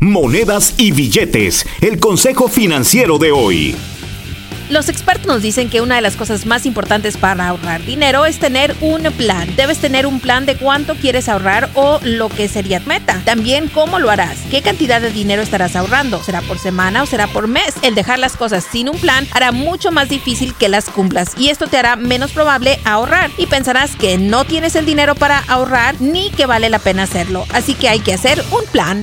Monedas y billetes, el consejo financiero de hoy. Los expertos nos dicen que una de las cosas más importantes para ahorrar dinero es tener un plan. Debes tener un plan de cuánto quieres ahorrar o lo que sería meta. También cómo lo harás. ¿Qué cantidad de dinero estarás ahorrando? ¿Será por semana o será por mes? El dejar las cosas sin un plan hará mucho más difícil que las cumplas y esto te hará menos probable ahorrar y pensarás que no tienes el dinero para ahorrar ni que vale la pena hacerlo. Así que hay que hacer un plan.